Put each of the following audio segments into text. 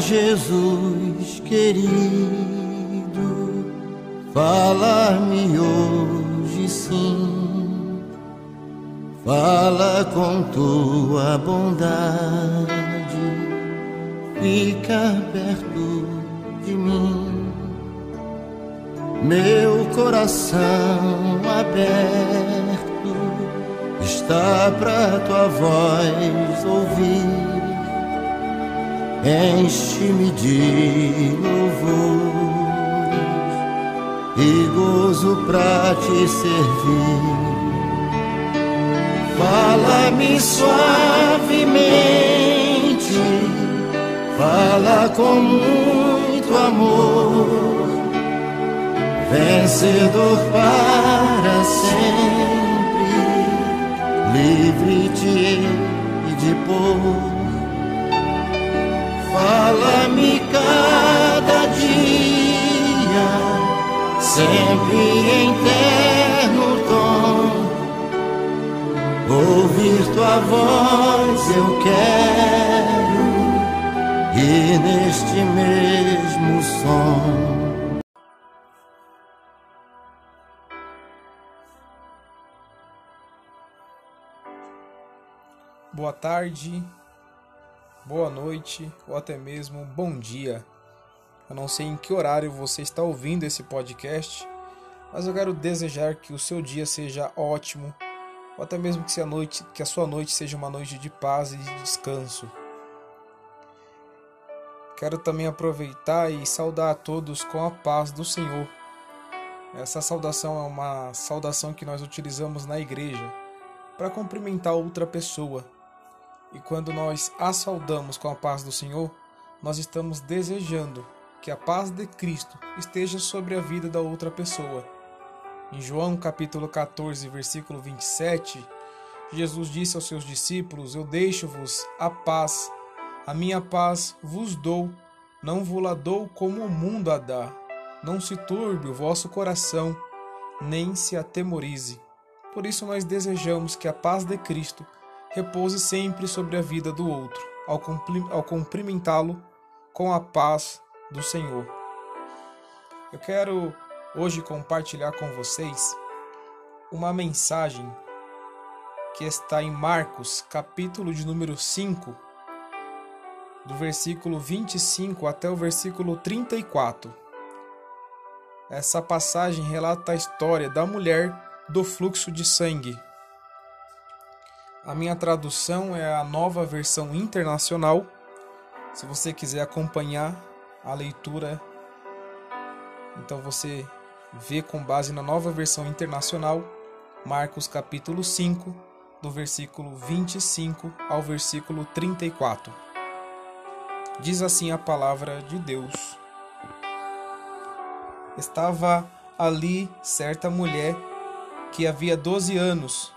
Jesus querido, fala-me hoje sim. Fala com tua bondade, fica perto de mim. Meu coração aberto está para tua voz ouvir enche-me de louvor e gozo pra te servir. Fala-me suavemente, fala com muito amor, vencedor para sempre, livre de, de pôr Fala-me cada dia, sempre em terno tom. Ouvir tua voz eu quero, e neste mesmo som. Boa tarde, boa noite ou até mesmo bom dia. Eu não sei em que horário você está ouvindo esse podcast, mas eu quero desejar que o seu dia seja ótimo, ou até mesmo que a, noite, que a sua noite seja uma noite de paz e de descanso. Quero também aproveitar e saudar a todos com a paz do Senhor. Essa saudação é uma saudação que nós utilizamos na igreja para cumprimentar outra pessoa e quando nós a saudamos com a paz do Senhor, nós estamos desejando que a paz de Cristo esteja sobre a vida da outra pessoa. Em João capítulo 14, versículo 27, Jesus disse aos seus discípulos: Eu deixo-vos a paz, a minha paz vos dou, não vos la dou como o mundo a dá. Não se turbe o vosso coração, nem se atemorize. Por isso nós desejamos que a paz de Cristo repouse sempre sobre a vida do outro, ao cumprimentá-lo com a paz do Senhor. Eu quero hoje compartilhar com vocês uma mensagem que está em Marcos, capítulo de número 5, do versículo 25 até o versículo 34. Essa passagem relata a história da mulher do fluxo de sangue a minha tradução é a nova versão internacional. Se você quiser acompanhar a leitura, então você vê com base na nova versão internacional, Marcos capítulo 5, do versículo 25 ao versículo 34. Diz assim a palavra de Deus: Estava ali certa mulher que havia 12 anos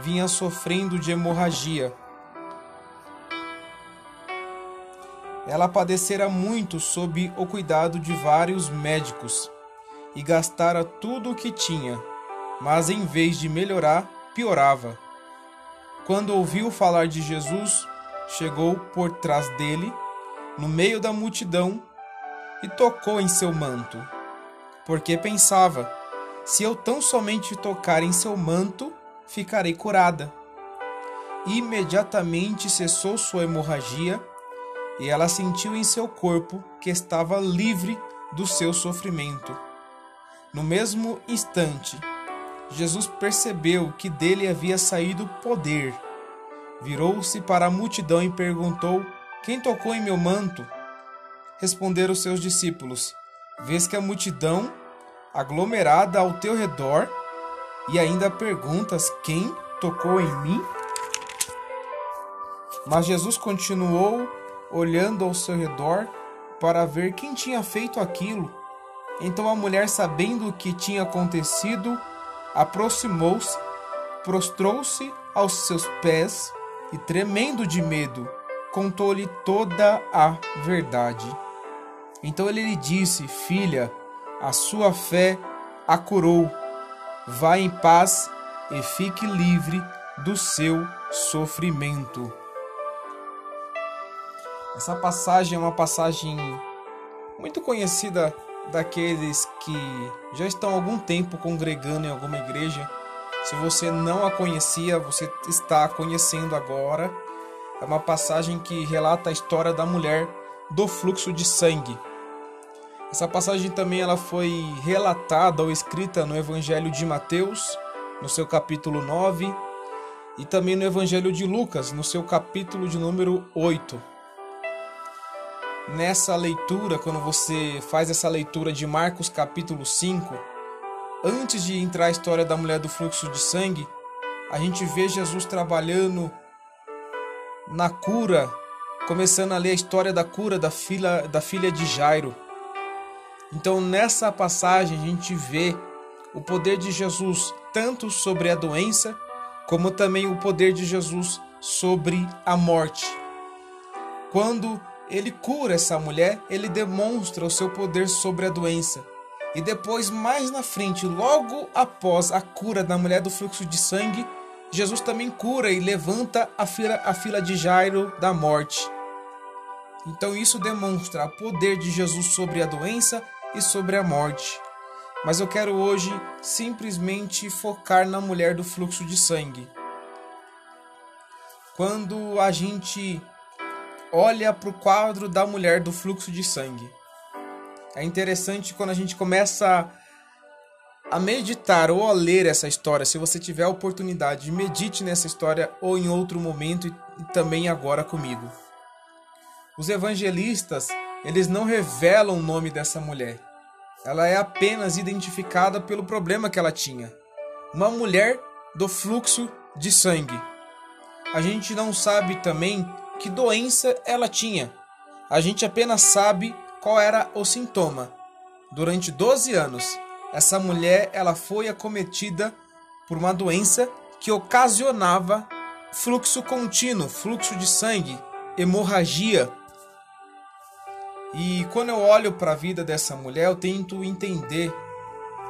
vinha sofrendo de hemorragia. Ela padecera muito sob o cuidado de vários médicos e gastara tudo o que tinha, mas em vez de melhorar, piorava. Quando ouviu falar de Jesus, chegou por trás dele, no meio da multidão, e tocou em seu manto, porque pensava: se eu tão somente tocar em seu manto, ficarei curada. Imediatamente cessou sua hemorragia e ela sentiu em seu corpo que estava livre do seu sofrimento. No mesmo instante, Jesus percebeu que dele havia saído poder. Virou-se para a multidão e perguntou: Quem tocou em meu manto? Responderam seus discípulos: Vês que a multidão, aglomerada ao teu redor, e ainda perguntas quem tocou em mim? Mas Jesus continuou olhando ao seu redor para ver quem tinha feito aquilo. Então a mulher, sabendo o que tinha acontecido, aproximou-se, prostrou-se aos seus pés e, tremendo de medo, contou-lhe toda a verdade. Então ele lhe disse: Filha, a sua fé a curou Vá em paz e fique livre do seu sofrimento. Essa passagem é uma passagem muito conhecida daqueles que já estão há algum tempo congregando em alguma igreja. Se você não a conhecia, você está conhecendo agora. É uma passagem que relata a história da mulher do fluxo de sangue. Essa passagem também ela foi relatada ou escrita no Evangelho de Mateus, no seu capítulo 9, e também no Evangelho de Lucas, no seu capítulo de número 8. Nessa leitura, quando você faz essa leitura de Marcos capítulo 5, antes de entrar a história da mulher do fluxo de sangue, a gente vê Jesus trabalhando na cura, começando a ler a história da cura da filha, da filha de Jairo. Então, nessa passagem, a gente vê o poder de Jesus tanto sobre a doença, como também o poder de Jesus sobre a morte. Quando ele cura essa mulher, ele demonstra o seu poder sobre a doença. E depois, mais na frente, logo após a cura da mulher do fluxo de sangue, Jesus também cura e levanta a fila, a fila de Jairo da morte. Então, isso demonstra o poder de Jesus sobre a doença e sobre a morte. Mas eu quero hoje simplesmente focar na mulher do fluxo de sangue. Quando a gente olha para o quadro da mulher do fluxo de sangue. É interessante quando a gente começa a meditar ou a ler essa história. Se você tiver a oportunidade, medite nessa história ou em outro momento e também agora comigo. Os evangelistas, eles não revelam o nome dessa mulher. Ela é apenas identificada pelo problema que ela tinha. Uma mulher do fluxo de sangue. A gente não sabe também que doença ela tinha. A gente apenas sabe qual era o sintoma. Durante 12 anos, essa mulher ela foi acometida por uma doença que ocasionava fluxo contínuo, fluxo de sangue, hemorragia. E quando eu olho para a vida dessa mulher, eu tento entender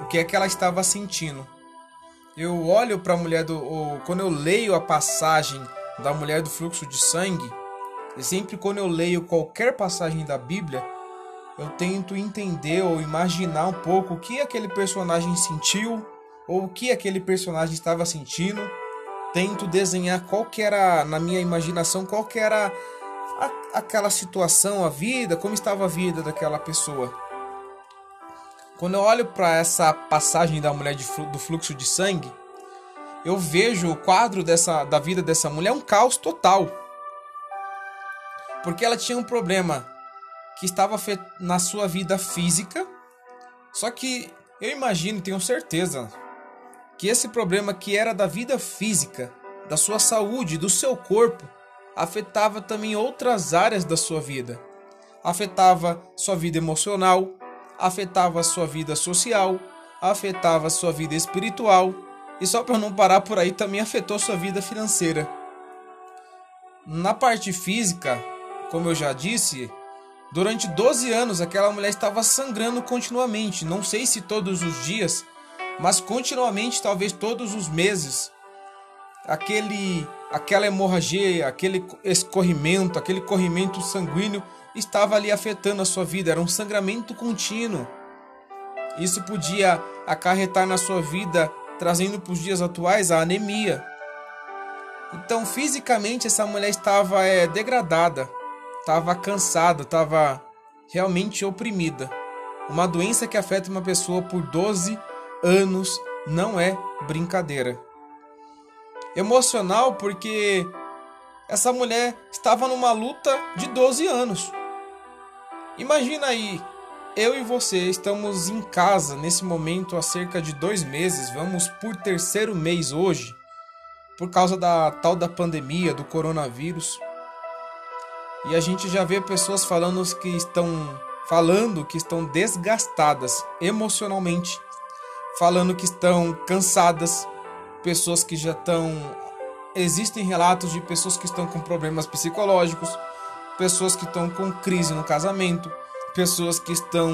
o que é que ela estava sentindo. Eu olho para a mulher do, ou, quando eu leio a passagem da mulher do fluxo de sangue, e sempre quando eu leio qualquer passagem da Bíblia, eu tento entender ou imaginar um pouco o que aquele personagem sentiu ou o que aquele personagem estava sentindo. Tento desenhar qual que era, na minha imaginação, qual que era a, aquela situação, a vida, como estava a vida daquela pessoa. Quando eu olho para essa passagem da mulher de, do fluxo de sangue, eu vejo o quadro dessa, da vida dessa mulher um caos total. Porque ela tinha um problema que estava na sua vida física. Só que eu imagino, tenho certeza, que esse problema que era da vida física, da sua saúde, do seu corpo, afetava também outras áreas da sua vida. Afetava sua vida emocional, afetava sua vida social, afetava sua vida espiritual e só para não parar por aí, também afetou sua vida financeira. Na parte física, como eu já disse, durante 12 anos aquela mulher estava sangrando continuamente, não sei se todos os dias, mas continuamente, talvez todos os meses. Aquele aquela hemorragia, aquele escorrimento, aquele corrimento sanguíneo estava ali afetando a sua vida, era um sangramento contínuo. Isso podia acarretar na sua vida trazendo para os dias atuais a anemia. Então, fisicamente, essa mulher estava é, degradada, estava cansada, estava realmente oprimida. Uma doença que afeta uma pessoa por 12 anos não é brincadeira. Emocional porque essa mulher estava numa luta de 12 anos. Imagina aí, eu e você estamos em casa nesse momento há cerca de dois meses, vamos por terceiro mês hoje, por causa da tal da pandemia, do coronavírus. E a gente já vê pessoas falando que estão falando que estão desgastadas emocionalmente, falando que estão cansadas, pessoas que já estão existem relatos de pessoas que estão com problemas psicológicos, pessoas que estão com crise no casamento, pessoas que estão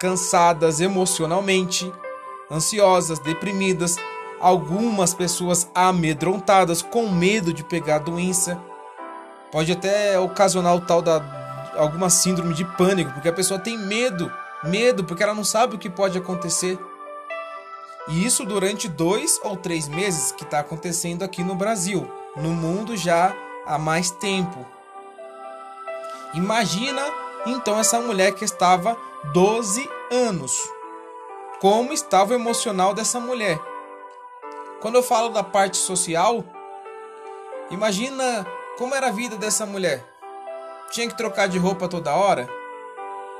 cansadas emocionalmente, ansiosas, deprimidas, algumas pessoas amedrontadas, com medo de pegar a doença. Pode até ocasionar o tal da alguma síndrome de pânico, porque a pessoa tem medo, medo, porque ela não sabe o que pode acontecer. E isso durante dois ou três meses que está acontecendo aqui no Brasil, no mundo já há mais tempo. Imagina então essa mulher que estava 12 anos. Como estava o emocional dessa mulher? Quando eu falo da parte social, imagina como era a vida dessa mulher. Tinha que trocar de roupa toda hora?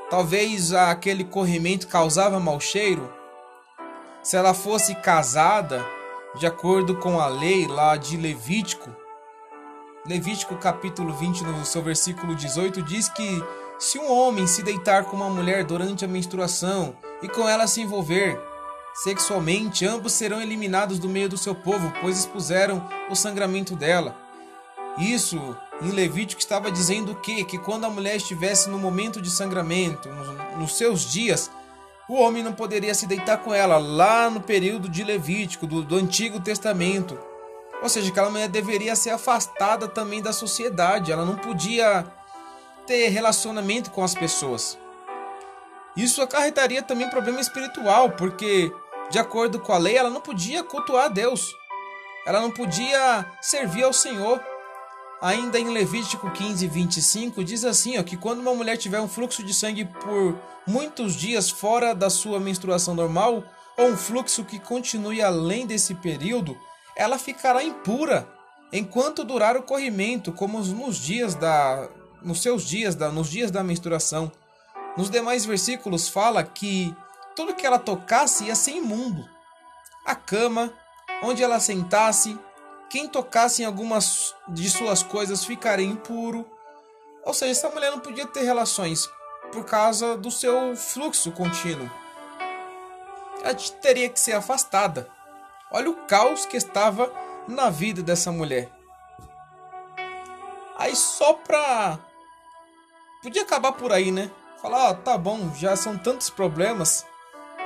Talvez aquele corrimento causava mau cheiro? Se ela fosse casada, de acordo com a lei lá de Levítico, Levítico capítulo 20, no seu versículo 18, diz que se um homem se deitar com uma mulher durante a menstruação e com ela se envolver sexualmente, ambos serão eliminados do meio do seu povo, pois expuseram o sangramento dela. Isso em Levítico estava dizendo o quê? Que quando a mulher estivesse no momento de sangramento, nos seus dias, o homem não poderia se deitar com ela, lá no período de Levítico, do, do Antigo Testamento. Ou seja, aquela mulher deveria ser afastada também da sociedade, ela não podia ter relacionamento com as pessoas. Isso acarretaria também problema espiritual, porque, de acordo com a lei, ela não podia cultuar a Deus, ela não podia servir ao Senhor. Ainda em Levítico 15, 25, diz assim: ó, que quando uma mulher tiver um fluxo de sangue por muitos dias fora da sua menstruação normal, ou um fluxo que continue além desse período, ela ficará impura enquanto durar o corrimento, como nos dias da, nos seus dias, da, nos dias da menstruação. Nos demais versículos fala que tudo que ela tocasse ia ser imundo. A cama, onde ela sentasse, quem tocasse em algumas de suas coisas ficaria impuro. Ou seja, essa mulher não podia ter relações por causa do seu fluxo contínuo. Ela teria que ser afastada. Olha o caos que estava na vida dessa mulher. Aí só pra Podia acabar por aí, né? Falar, ó, tá bom, já são tantos problemas.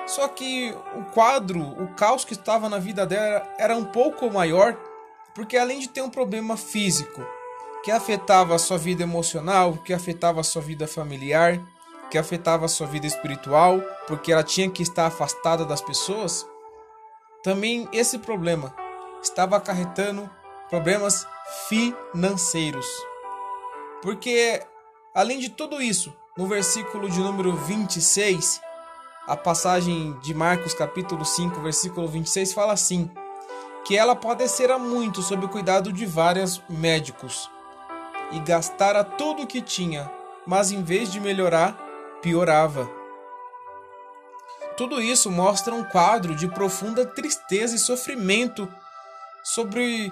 Só que o quadro, o caos que estava na vida dela era um pouco maior, porque além de ter um problema físico que afetava a sua vida emocional, que afetava a sua vida familiar, que afetava a sua vida espiritual, porque ela tinha que estar afastada das pessoas, também esse problema estava acarretando problemas financeiros. Porque Além de tudo isso, no versículo de número 26, a passagem de Marcos capítulo 5, versículo 26 fala assim: que ela padecera muito sob o cuidado de vários médicos e gastara tudo o que tinha, mas em vez de melhorar, piorava. Tudo isso mostra um quadro de profunda tristeza e sofrimento sobre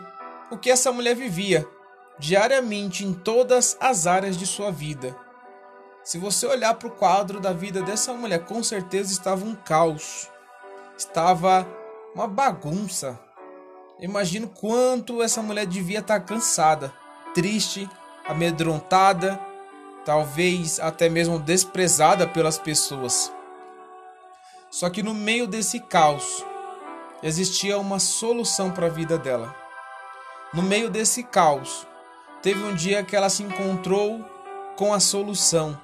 o que essa mulher vivia, diariamente em todas as áreas de sua vida. Se você olhar para o quadro da vida dessa mulher, com certeza estava um caos, estava uma bagunça. Imagino quanto essa mulher devia estar cansada, triste, amedrontada, talvez até mesmo desprezada pelas pessoas. Só que no meio desse caos existia uma solução para a vida dela. No meio desse caos teve um dia que ela se encontrou com a solução.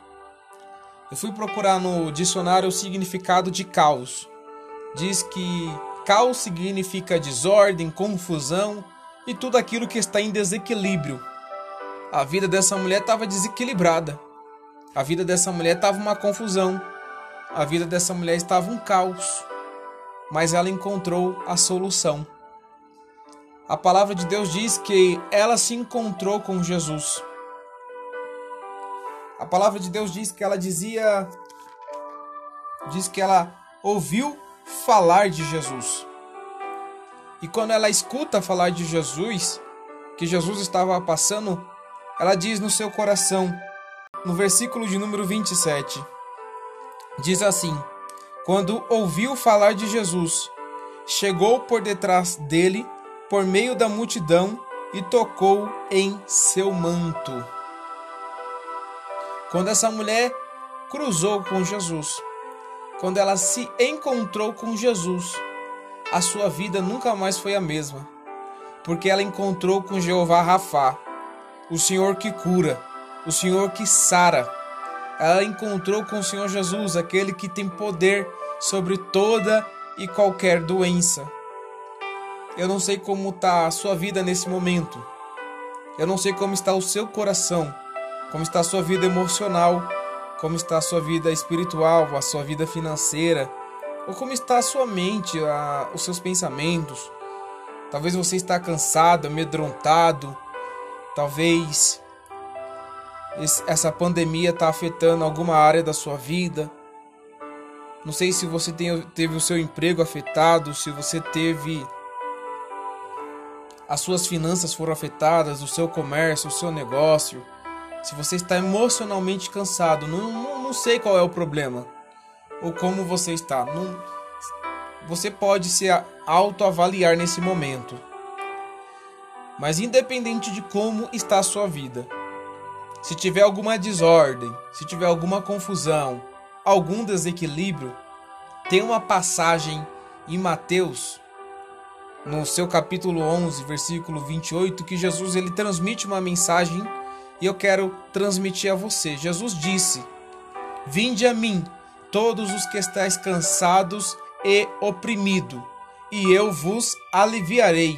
Eu fui procurar no dicionário o significado de caos. Diz que caos significa desordem, confusão e tudo aquilo que está em desequilíbrio. A vida dessa mulher estava desequilibrada. A vida dessa mulher estava uma confusão. A vida dessa mulher estava um caos. Mas ela encontrou a solução a palavra de Deus diz que ela se encontrou com Jesus. A palavra de Deus diz que ela dizia diz que ela ouviu falar de Jesus. E quando ela escuta falar de Jesus, que Jesus estava passando, ela diz no seu coração, no versículo de número 27, diz assim: Quando ouviu falar de Jesus, chegou por detrás dele por meio da multidão e tocou em seu manto. Quando essa mulher cruzou com Jesus, quando ela se encontrou com Jesus, a sua vida nunca mais foi a mesma, porque ela encontrou com Jeová Rafá, o Senhor que cura, o Senhor que sara, ela encontrou com o Senhor Jesus, aquele que tem poder sobre toda e qualquer doença. Eu não sei como está a sua vida nesse momento. Eu não sei como está o seu coração, como está a sua vida emocional, como está a sua vida espiritual, a sua vida financeira, ou como está a sua mente, a, os seus pensamentos. Talvez você está cansado, amedrontado, talvez essa pandemia está afetando alguma área da sua vida. Não sei se você tem, teve o seu emprego afetado, se você teve as suas finanças foram afetadas, o seu comércio, o seu negócio. Se você está emocionalmente cansado, não, não, não sei qual é o problema ou como você está. Não, você pode se autoavaliar nesse momento. Mas independente de como está a sua vida, se tiver alguma desordem, se tiver alguma confusão, algum desequilíbrio, tem uma passagem em Mateus, no seu capítulo 11, versículo 28, que Jesus ele transmite uma mensagem e eu quero transmitir a você. Jesus disse: Vinde a mim, todos os que estáis cansados e oprimidos, e eu vos aliviarei.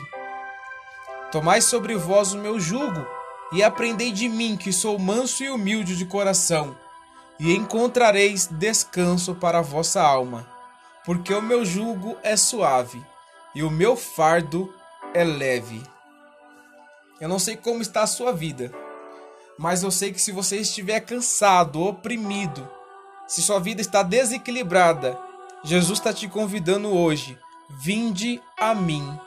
Tomai sobre vós o meu jugo e aprendei de mim, que sou manso e humilde de coração, e encontrareis descanso para a vossa alma, porque o meu jugo é suave e o meu fardo é leve. Eu não sei como está a sua vida, mas eu sei que se você estiver cansado, oprimido, se sua vida está desequilibrada, Jesus está te convidando hoje. Vinde a mim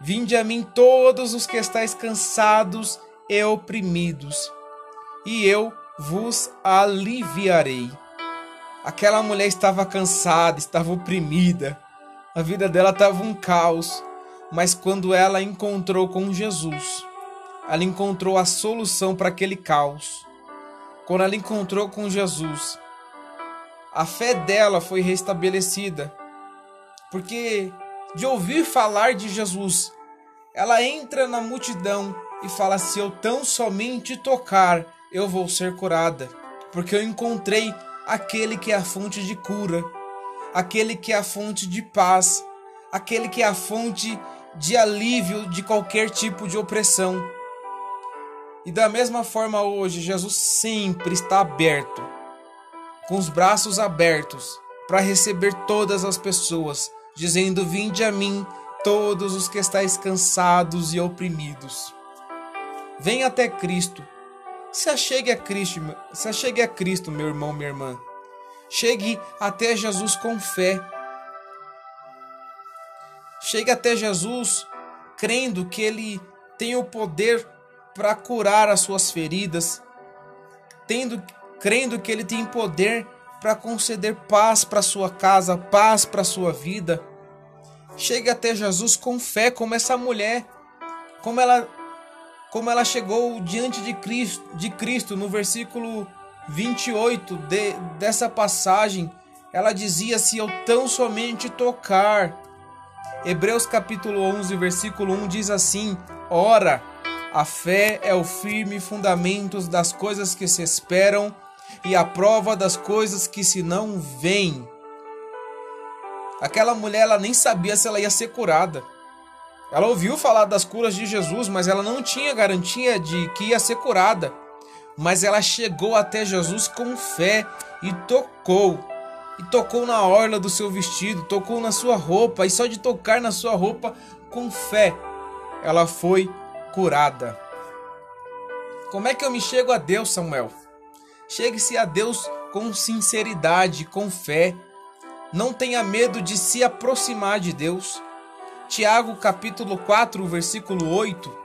Vinde a mim todos os que estáis cansados e oprimidos, e eu vos aliviarei. Aquela mulher estava cansada, estava oprimida, a vida dela estava um caos, mas quando ela encontrou com Jesus, ela encontrou a solução para aquele caos. Quando ela encontrou com Jesus, a fé dela foi restabelecida, porque de ouvir falar de Jesus, ela entra na multidão e fala: Se eu tão somente tocar, eu vou ser curada, porque eu encontrei aquele que é a fonte de cura, aquele que é a fonte de paz, aquele que é a fonte de alívio de qualquer tipo de opressão. E da mesma forma hoje, Jesus sempre está aberto, com os braços abertos, para receber todas as pessoas, dizendo: Vinde a mim todos os que estáis cansados e oprimidos. Venha até Cristo. Se achegue a Cristo, se achegue a Cristo, meu irmão, minha irmã. Chegue até Jesus com fé. Chegue até Jesus crendo que ele tem o poder para curar as suas feridas, tendo crendo que ele tem poder para conceder paz para sua casa, paz para sua vida Chegue até Jesus com fé, como essa mulher, como ela, como ela chegou diante de Cristo, de Cristo no versículo 28 de, dessa passagem. Ela dizia: Se eu tão somente tocar. Hebreus capítulo 11, versículo 1 diz assim: Ora, a fé é o firme fundamento das coisas que se esperam e a prova das coisas que se não veem. Aquela mulher ela nem sabia se ela ia ser curada. Ela ouviu falar das curas de Jesus, mas ela não tinha garantia de que ia ser curada. Mas ela chegou até Jesus com fé e tocou. E tocou na orla do seu vestido, tocou na sua roupa, e só de tocar na sua roupa com fé, ela foi curada. Como é que eu me chego a Deus, Samuel? Chegue-se a Deus com sinceridade, com fé, não tenha medo de se aproximar de Deus. Tiago capítulo 4, versículo 8,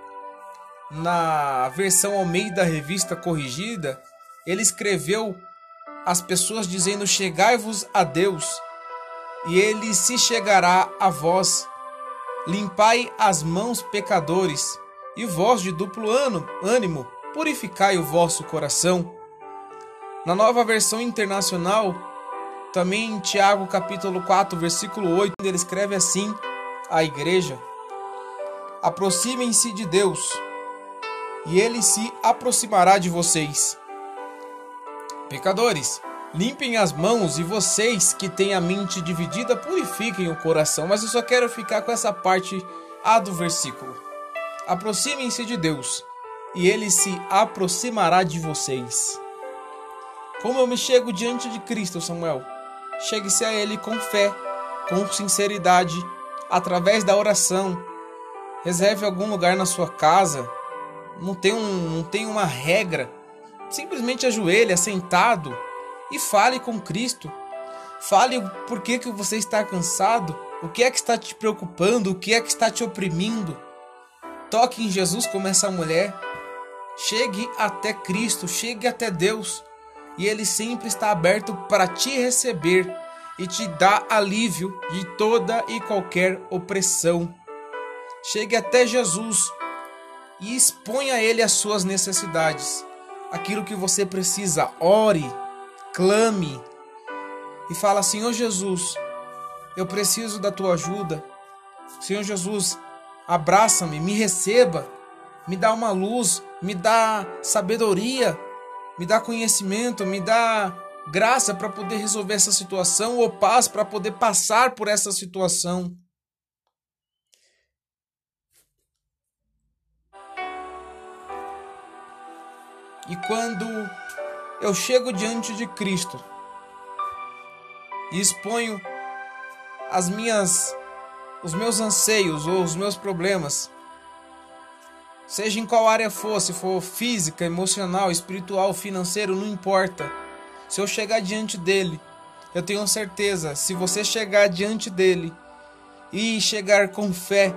na versão Almeida Revista Corrigida, ele escreveu às pessoas dizendo: Chegai-vos a Deus, e ele se chegará a vós. Limpai as mãos, pecadores, e vós de duplo ânimo, purificai o vosso coração. Na nova versão internacional, também em Tiago capítulo 4, versículo 8, ele escreve assim à igreja: Aproximem-se de Deus, e ele se aproximará de vocês. Pecadores, limpem as mãos e vocês que têm a mente dividida, purifiquem o coração. Mas eu só quero ficar com essa parte A do versículo. Aproximem-se de Deus e ele se aproximará de vocês. Como eu me chego diante de Cristo, Samuel? Chegue-se a Ele com fé, com sinceridade, através da oração. Reserve algum lugar na sua casa. Não tem, um, não tem uma regra. Simplesmente ajoelhe, sentado e fale com Cristo. Fale por que, que você está cansado, o que é que está te preocupando, o que é que está te oprimindo. Toque em Jesus como essa mulher. Chegue até Cristo, chegue até Deus, e Ele sempre está aberto para te receber e te dar alívio de toda e qualquer opressão. Chegue até Jesus e exponha a Ele as suas necessidades, aquilo que você precisa. Ore, clame e fala: Senhor Jesus, eu preciso da tua ajuda. Senhor Jesus, abraça-me, me receba, me dá uma luz, me dá sabedoria, me dá conhecimento, me dá graça para poder resolver essa situação ou paz para poder passar por essa situação. E quando eu chego diante de Cristo e exponho as minhas os meus anseios ou os meus problemas, Seja em qual área for, se for física, emocional, espiritual, financeiro, não importa. Se eu chegar diante dele, eu tenho certeza, se você chegar diante dele e chegar com fé,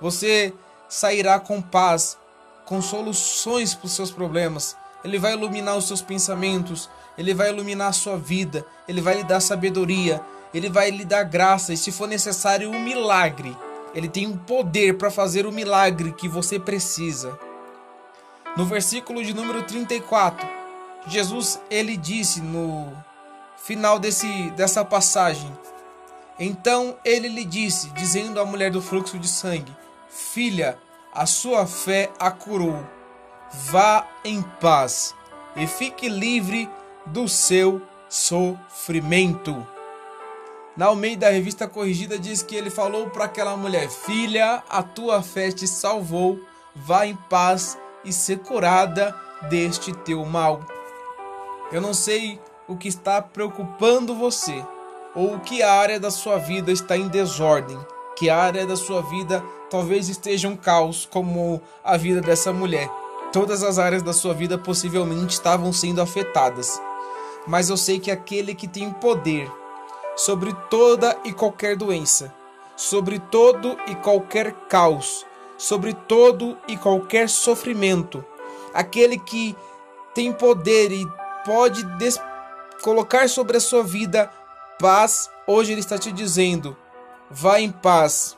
você sairá com paz, com soluções para os seus problemas. Ele vai iluminar os seus pensamentos, ele vai iluminar a sua vida, ele vai lhe dar sabedoria, ele vai lhe dar graça e, se for necessário, um milagre ele tem um poder para fazer o milagre que você precisa. No versículo de número 34, Jesus ele disse no final desse, dessa passagem: Então ele lhe disse, dizendo à mulher do fluxo de sangue: Filha, a sua fé a curou. Vá em paz e fique livre do seu sofrimento. Na Almeida, revista corrigida, diz que ele falou para aquela mulher: Filha, a tua fé te salvou, vá em paz e ser curada deste teu mal. Eu não sei o que está preocupando você, ou que área da sua vida está em desordem, que área da sua vida talvez esteja um caos, como a vida dessa mulher. Todas as áreas da sua vida possivelmente estavam sendo afetadas. Mas eu sei que aquele que tem poder sobre toda e qualquer doença, sobre todo e qualquer caos, sobre todo e qualquer sofrimento. Aquele que tem poder e pode colocar sobre a sua vida paz, hoje ele está te dizendo: vá em paz,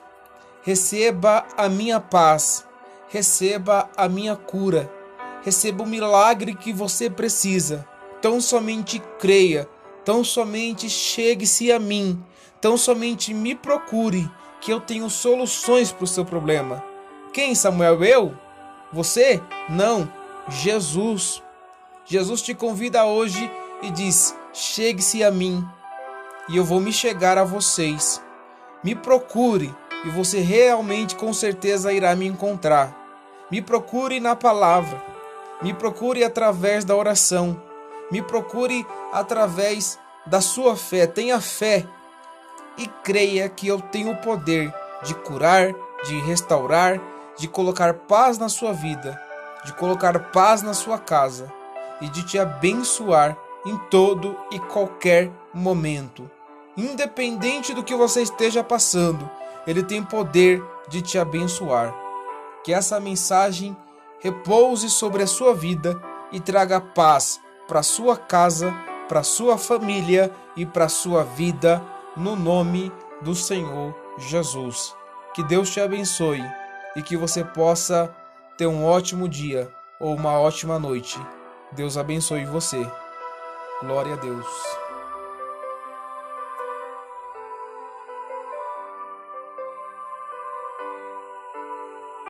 receba a minha paz, receba a minha cura, receba o milagre que você precisa. Tão somente creia Tão somente chegue-se a mim, tão somente me procure, que eu tenho soluções para o seu problema. Quem, Samuel? Eu? Você? Não, Jesus. Jesus te convida hoje e diz: chegue-se a mim, e eu vou me chegar a vocês. Me procure, e você realmente com certeza irá me encontrar. Me procure na palavra, me procure através da oração me procure através da sua fé. Tenha fé e creia que eu tenho o poder de curar, de restaurar, de colocar paz na sua vida, de colocar paz na sua casa e de te abençoar em todo e qualquer momento. Independente do que você esteja passando, Ele tem poder de te abençoar. Que essa mensagem repouse sobre a sua vida e traga paz para sua casa, para sua família e para sua vida, no nome do Senhor Jesus. Que Deus te abençoe e que você possa ter um ótimo dia ou uma ótima noite. Deus abençoe você. Glória a Deus.